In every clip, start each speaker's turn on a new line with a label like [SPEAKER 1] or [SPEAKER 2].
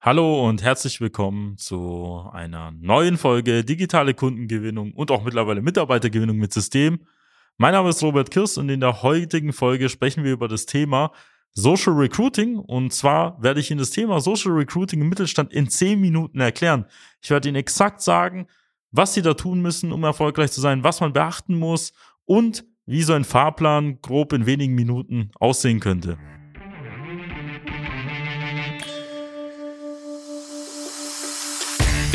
[SPEAKER 1] Hallo und herzlich willkommen zu einer neuen Folge Digitale Kundengewinnung und auch mittlerweile Mitarbeitergewinnung mit System. Mein Name ist Robert Kirst und in der heutigen Folge sprechen wir über das Thema Social Recruiting. Und zwar werde ich Ihnen das Thema Social Recruiting im Mittelstand in zehn Minuten erklären. Ich werde Ihnen exakt sagen, was Sie da tun müssen, um erfolgreich zu sein, was man beachten muss und wie so ein Fahrplan grob in wenigen Minuten aussehen könnte.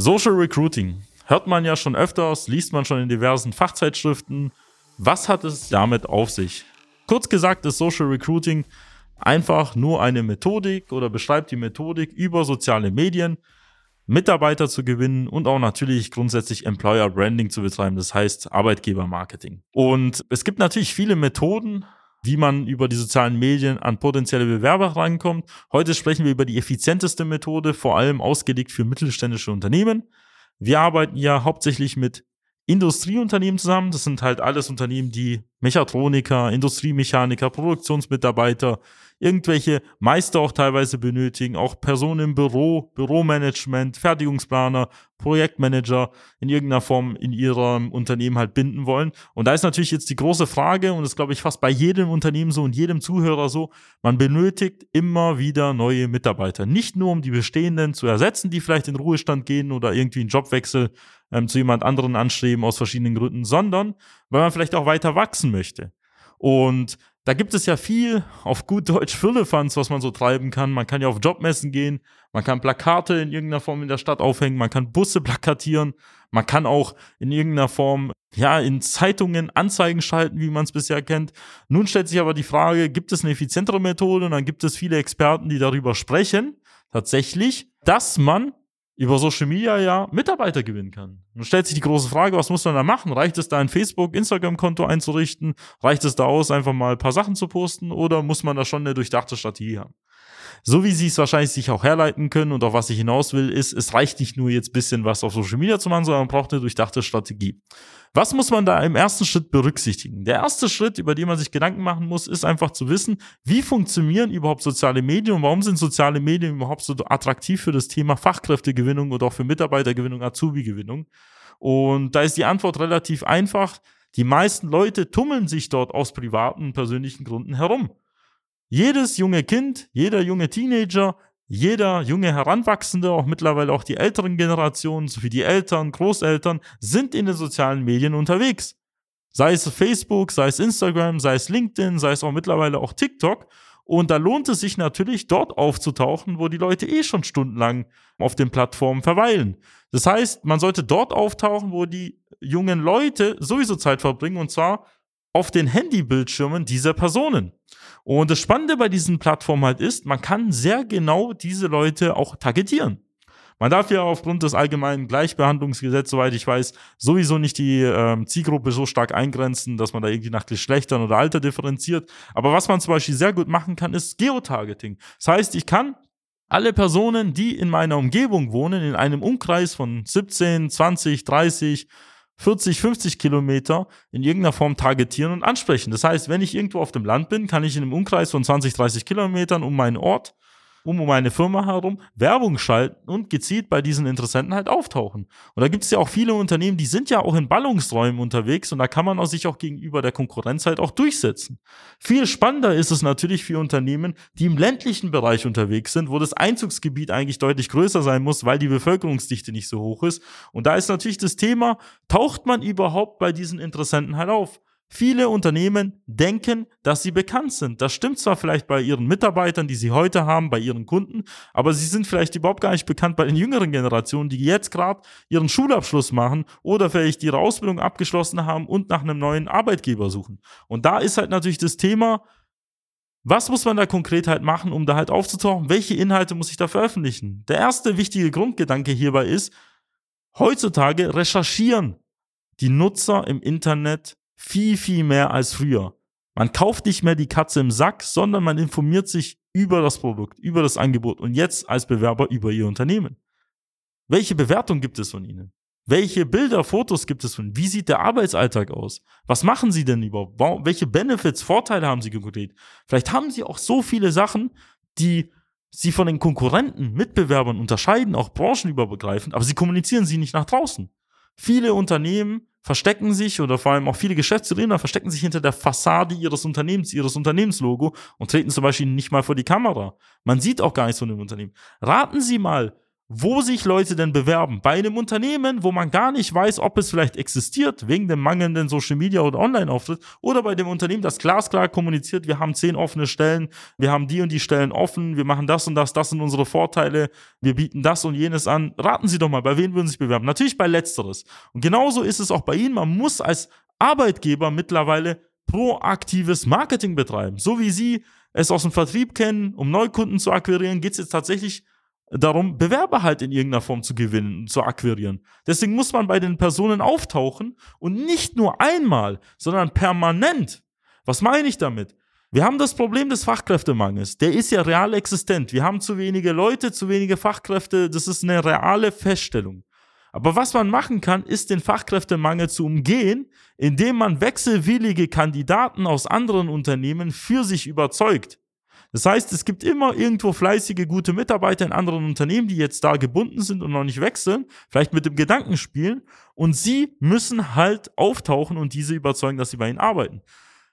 [SPEAKER 1] Social Recruiting. Hört man ja schon öfters, liest man schon in diversen Fachzeitschriften. Was hat es damit auf sich? Kurz gesagt ist Social Recruiting einfach nur eine Methodik oder beschreibt die Methodik über soziale Medien, Mitarbeiter zu gewinnen und auch natürlich grundsätzlich Employer Branding zu betreiben, das heißt Arbeitgebermarketing. Und es gibt natürlich viele Methoden, wie man über die sozialen Medien an potenzielle Bewerber rankommt. Heute sprechen wir über die effizienteste Methode, vor allem ausgelegt für mittelständische Unternehmen. Wir arbeiten ja hauptsächlich mit Industrieunternehmen zusammen. Das sind halt alles Unternehmen, die Mechatroniker, Industriemechaniker, Produktionsmitarbeiter, irgendwelche Meister auch teilweise benötigen, auch Personen im Büro, Büromanagement, Fertigungsplaner, Projektmanager in irgendeiner Form in ihrem Unternehmen halt binden wollen. Und da ist natürlich jetzt die große Frage, und das glaube ich fast bei jedem Unternehmen so und jedem Zuhörer so, man benötigt immer wieder neue Mitarbeiter. Nicht nur, um die bestehenden zu ersetzen, die vielleicht in Ruhestand gehen oder irgendwie einen Jobwechsel ähm, zu jemand anderen anstreben aus verschiedenen Gründen, sondern weil man vielleicht auch weiter wachsen möchte. Und da gibt es ja viel auf gut Deutsch Firlefanz, was man so treiben kann. Man kann ja auf Jobmessen gehen, man kann Plakate in irgendeiner Form in der Stadt aufhängen, man kann Busse plakatieren, man kann auch in irgendeiner Form ja in Zeitungen Anzeigen schalten, wie man es bisher kennt. Nun stellt sich aber die Frage, gibt es eine effizientere Methode? Und dann gibt es viele Experten, die darüber sprechen, tatsächlich, dass man über Social Media ja Mitarbeiter gewinnen kann. Nun stellt sich die große Frage, was muss man da machen? Reicht es da ein Facebook, Instagram-Konto einzurichten? Reicht es da aus, einfach mal ein paar Sachen zu posten? Oder muss man da schon eine durchdachte Strategie haben? So wie sie es wahrscheinlich sich auch herleiten können und auf was ich hinaus will, ist, es reicht nicht nur jetzt bisschen was auf Social Media zu machen, sondern man braucht eine durchdachte Strategie. Was muss man da im ersten Schritt berücksichtigen? Der erste Schritt, über den man sich Gedanken machen muss, ist einfach zu wissen, wie funktionieren überhaupt soziale Medien und warum sind soziale Medien überhaupt so attraktiv für das Thema Fachkräftegewinnung oder auch für Mitarbeitergewinnung, Azubi-Gewinnung? Und da ist die Antwort relativ einfach. Die meisten Leute tummeln sich dort aus privaten und persönlichen Gründen herum. Jedes junge Kind, jeder junge Teenager, jeder junge Heranwachsende, auch mittlerweile auch die älteren Generationen, sowie die Eltern, Großeltern, sind in den sozialen Medien unterwegs. Sei es Facebook, sei es Instagram, sei es LinkedIn, sei es auch mittlerweile auch TikTok. Und da lohnt es sich natürlich, dort aufzutauchen, wo die Leute eh schon stundenlang auf den Plattformen verweilen. Das heißt, man sollte dort auftauchen, wo die jungen Leute sowieso Zeit verbringen, und zwar auf den Handybildschirmen dieser Personen. Und das Spannende bei diesen Plattformen halt ist, man kann sehr genau diese Leute auch targetieren. Man darf ja aufgrund des allgemeinen Gleichbehandlungsgesetzes, soweit ich weiß, sowieso nicht die ähm, Zielgruppe so stark eingrenzen, dass man da irgendwie nach Geschlechtern oder Alter differenziert. Aber was man zum Beispiel sehr gut machen kann, ist Geotargeting. Das heißt, ich kann alle Personen, die in meiner Umgebung wohnen, in einem Umkreis von 17, 20, 30, 40, 50 Kilometer in irgendeiner Form targetieren und ansprechen. Das heißt, wenn ich irgendwo auf dem Land bin, kann ich in einem Umkreis von 20, 30 Kilometern um meinen Ort um um eine Firma herum Werbung schalten und gezielt bei diesen Interessenten halt auftauchen. Und da gibt es ja auch viele Unternehmen, die sind ja auch in Ballungsräumen unterwegs und da kann man auch sich auch gegenüber der Konkurrenz halt auch durchsetzen. Viel spannender ist es natürlich für Unternehmen, die im ländlichen Bereich unterwegs sind, wo das Einzugsgebiet eigentlich deutlich größer sein muss, weil die Bevölkerungsdichte nicht so hoch ist. Und da ist natürlich das Thema, taucht man überhaupt bei diesen Interessenten halt auf? Viele Unternehmen denken, dass sie bekannt sind. Das stimmt zwar vielleicht bei ihren Mitarbeitern, die sie heute haben, bei ihren Kunden, aber sie sind vielleicht überhaupt gar nicht bekannt bei den jüngeren Generationen, die jetzt gerade ihren Schulabschluss machen oder vielleicht ihre Ausbildung abgeschlossen haben und nach einem neuen Arbeitgeber suchen. Und da ist halt natürlich das Thema, was muss man da konkret halt machen, um da halt aufzutauchen? Welche Inhalte muss ich da veröffentlichen? Der erste wichtige Grundgedanke hierbei ist, heutzutage recherchieren die Nutzer im Internet viel, viel mehr als früher. Man kauft nicht mehr die Katze im Sack, sondern man informiert sich über das Produkt, über das Angebot und jetzt als Bewerber über Ihr Unternehmen. Welche Bewertung gibt es von Ihnen? Welche Bilder, Fotos gibt es von Ihnen? Wie sieht der Arbeitsalltag aus? Was machen Sie denn überhaupt? Welche Benefits, Vorteile haben Sie konkret? Vielleicht haben Sie auch so viele Sachen, die Sie von den Konkurrenten, Mitbewerbern unterscheiden, auch branchenübergreifend, aber Sie kommunizieren sie nicht nach draußen. Viele Unternehmen verstecken sich oder vor allem auch viele Geschäftsführer verstecken sich hinter der Fassade ihres Unternehmens, ihres Unternehmenslogo und treten zum Beispiel nicht mal vor die Kamera. Man sieht auch gar nichts von dem Unternehmen. Raten Sie mal, wo sich Leute denn bewerben. Bei einem Unternehmen, wo man gar nicht weiß, ob es vielleicht existiert, wegen dem mangelnden Social Media oder Online-Auftritt, oder bei dem Unternehmen, das glasklar kommuniziert, wir haben zehn offene Stellen, wir haben die und die Stellen offen, wir machen das und das, das sind unsere Vorteile, wir bieten das und jenes an. Raten Sie doch mal, bei wem würden Sie sich bewerben? Natürlich bei Letzteres. Und genauso ist es auch bei Ihnen. Man muss als Arbeitgeber mittlerweile proaktives Marketing betreiben. So wie Sie es aus dem Vertrieb kennen, um Neukunden zu akquirieren, geht es jetzt tatsächlich darum, Bewerber halt in irgendeiner Form zu gewinnen, zu akquirieren. Deswegen muss man bei den Personen auftauchen und nicht nur einmal, sondern permanent. Was meine ich damit? Wir haben das Problem des Fachkräftemangels. Der ist ja real existent. Wir haben zu wenige Leute, zu wenige Fachkräfte. Das ist eine reale Feststellung. Aber was man machen kann, ist den Fachkräftemangel zu umgehen, indem man wechselwillige Kandidaten aus anderen Unternehmen für sich überzeugt. Das heißt, es gibt immer irgendwo fleißige, gute Mitarbeiter in anderen Unternehmen, die jetzt da gebunden sind und noch nicht wechseln, vielleicht mit dem Gedanken spielen und sie müssen halt auftauchen und diese überzeugen, dass sie bei ihnen arbeiten.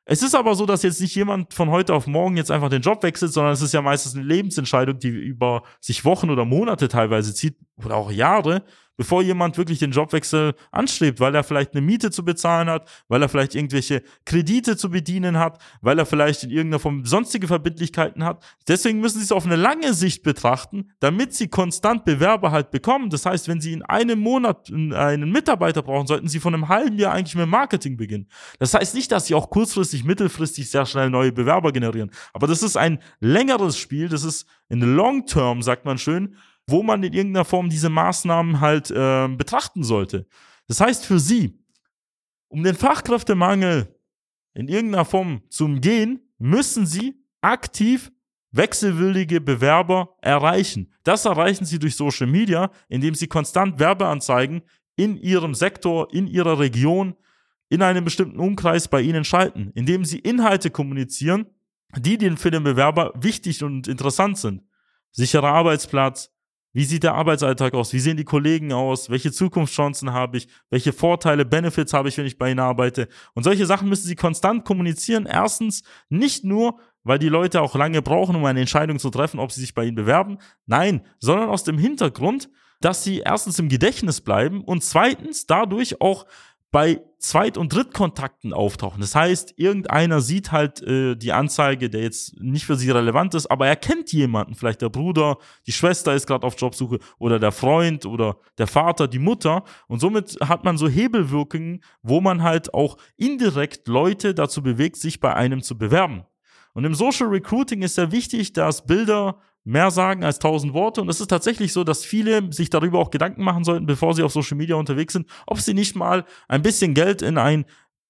[SPEAKER 1] Es ist aber so, dass jetzt nicht jemand von heute auf morgen jetzt einfach den Job wechselt, sondern es ist ja meistens eine Lebensentscheidung, die über sich Wochen oder Monate teilweise zieht oder auch Jahre bevor jemand wirklich den Jobwechsel anstrebt, weil er vielleicht eine Miete zu bezahlen hat, weil er vielleicht irgendwelche Kredite zu bedienen hat, weil er vielleicht in irgendeiner Form sonstige Verbindlichkeiten hat. Deswegen müssen sie es auf eine lange Sicht betrachten, damit sie konstant Bewerber halt bekommen. Das heißt, wenn sie in einem Monat einen Mitarbeiter brauchen, sollten sie von einem halben Jahr eigentlich mit Marketing beginnen. Das heißt nicht, dass sie auch kurzfristig, mittelfristig sehr schnell neue Bewerber generieren. Aber das ist ein längeres Spiel. Das ist in long term, sagt man schön wo man in irgendeiner Form diese Maßnahmen halt äh, betrachten sollte. Das heißt für Sie, um den Fachkräftemangel in irgendeiner Form zu umgehen, müssen Sie aktiv wechselwillige Bewerber erreichen. Das erreichen Sie durch Social Media, indem Sie konstant Werbeanzeigen in Ihrem Sektor, in Ihrer Region, in einem bestimmten Umkreis bei Ihnen schalten, indem Sie Inhalte kommunizieren, die für den Bewerber wichtig und interessant sind. Sicherer Arbeitsplatz, wie sieht der Arbeitsalltag aus? Wie sehen die Kollegen aus? Welche Zukunftschancen habe ich? Welche Vorteile, Benefits habe ich, wenn ich bei ihnen arbeite? Und solche Sachen müssen sie konstant kommunizieren. Erstens nicht nur, weil die Leute auch lange brauchen, um eine Entscheidung zu treffen, ob sie sich bei ihnen bewerben. Nein, sondern aus dem Hintergrund, dass sie erstens im Gedächtnis bleiben und zweitens dadurch auch bei Zweit- und Drittkontakten auftauchen. Das heißt, irgendeiner sieht halt äh, die Anzeige, der jetzt nicht für sie relevant ist, aber er kennt jemanden, vielleicht der Bruder, die Schwester ist gerade auf Jobsuche oder der Freund oder der Vater, die Mutter. Und somit hat man so Hebelwirkungen, wo man halt auch indirekt Leute dazu bewegt, sich bei einem zu bewerben. Und im Social Recruiting ist sehr wichtig, dass Bilder mehr sagen als tausend Worte. Und es ist tatsächlich so, dass viele sich darüber auch Gedanken machen sollten, bevor sie auf Social Media unterwegs sind, ob sie nicht mal ein bisschen Geld in ein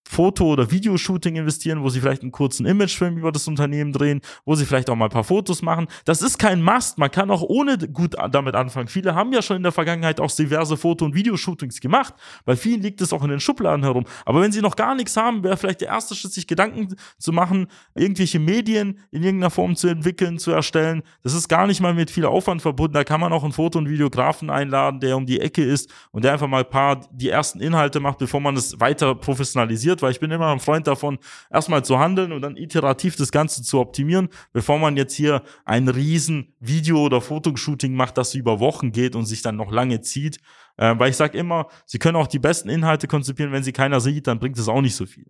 [SPEAKER 1] Foto- oder Videoshooting investieren, wo sie vielleicht einen kurzen Imagefilm über das Unternehmen drehen, wo sie vielleicht auch mal ein paar Fotos machen. Das ist kein Must. Man kann auch ohne gut damit anfangen. Viele haben ja schon in der Vergangenheit auch diverse Foto- und Videoshootings gemacht. Bei vielen liegt es auch in den Schubladen herum. Aber wenn sie noch gar nichts haben, wäre vielleicht der erste Schritt, sich Gedanken zu machen, irgendwelche Medien in irgendeiner Form zu entwickeln, zu erstellen. Das ist gar nicht mal mit viel Aufwand verbunden. Da kann man auch einen Foto- und Videografen einladen, der um die Ecke ist und der einfach mal ein paar die ersten Inhalte macht, bevor man es weiter professionalisiert, weil ich bin immer ein Freund davon, erstmal zu handeln und dann iterativ das Ganze zu optimieren, bevor man jetzt hier ein riesen Video- oder Fotoshooting macht, das über Wochen geht und sich dann noch lange zieht. Äh, weil ich sage immer, Sie können auch die besten Inhalte konzipieren, wenn sie keiner sieht, dann bringt es auch nicht so viel.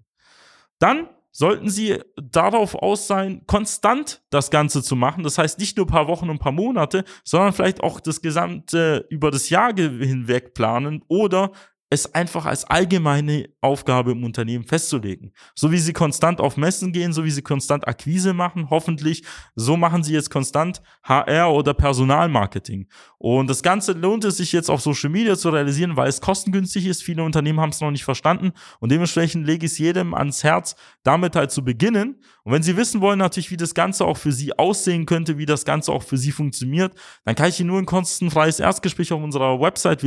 [SPEAKER 1] Dann sollten Sie darauf aus sein, konstant das Ganze zu machen. Das heißt nicht nur ein paar Wochen und ein paar Monate, sondern vielleicht auch das gesamte über das Jahr hinweg planen oder es einfach als allgemeine Aufgabe im Unternehmen festzulegen. So wie sie konstant auf Messen gehen, so wie sie konstant Akquise machen, hoffentlich, so machen sie jetzt konstant HR oder Personalmarketing. Und das Ganze lohnt es sich jetzt auf Social Media zu realisieren, weil es kostengünstig ist. Viele Unternehmen haben es noch nicht verstanden und dementsprechend lege ich es jedem ans Herz, damit halt zu beginnen. Und wenn Sie wissen wollen natürlich, wie das Ganze auch für Sie aussehen könnte, wie das Ganze auch für Sie funktioniert, dann kann ich Ihnen nur ein kostenfreies Erstgespräch auf unserer Website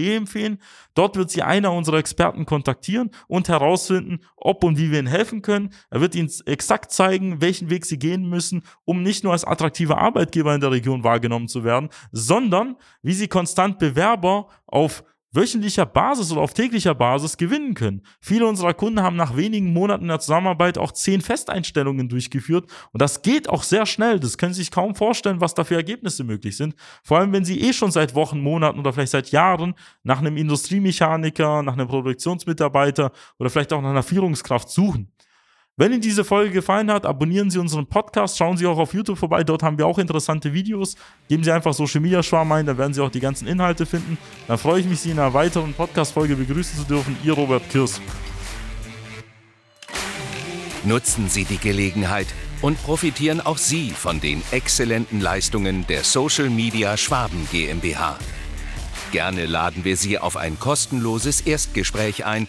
[SPEAKER 1] www.socialmedia-schwarm.de empfehlen. Dort wird Sie einer unserer Experten kontaktieren und herausfinden, ob und wie wir Ihnen helfen können. Er wird Ihnen exakt zeigen, welchen Weg Sie gehen müssen, um nicht nur als attraktiver Arbeitgeber in der Region wahrgenommen zu werden, sondern wie Sie konstant Bewerber auf wöchentlicher Basis oder auf täglicher Basis gewinnen können. Viele unserer Kunden haben nach wenigen Monaten der Zusammenarbeit auch zehn Festeinstellungen durchgeführt und das geht auch sehr schnell. Das können Sie sich kaum vorstellen, was da für Ergebnisse möglich sind. Vor allem, wenn Sie eh schon seit Wochen, Monaten oder vielleicht seit Jahren nach einem Industriemechaniker, nach einem Produktionsmitarbeiter oder vielleicht auch nach einer Führungskraft suchen. Wenn Ihnen diese Folge gefallen hat, abonnieren Sie unseren Podcast, schauen Sie auch auf YouTube vorbei, dort haben wir auch interessante Videos. Geben Sie einfach Social Media Schwarm ein, da werden Sie auch die ganzen Inhalte finden. Dann freue ich mich, Sie in einer weiteren Podcast-Folge begrüßen zu dürfen. Ihr Robert Kirs.
[SPEAKER 2] Nutzen Sie die Gelegenheit und profitieren auch Sie von den exzellenten Leistungen der Social Media Schwaben GmbH. Gerne laden wir Sie auf ein kostenloses Erstgespräch ein,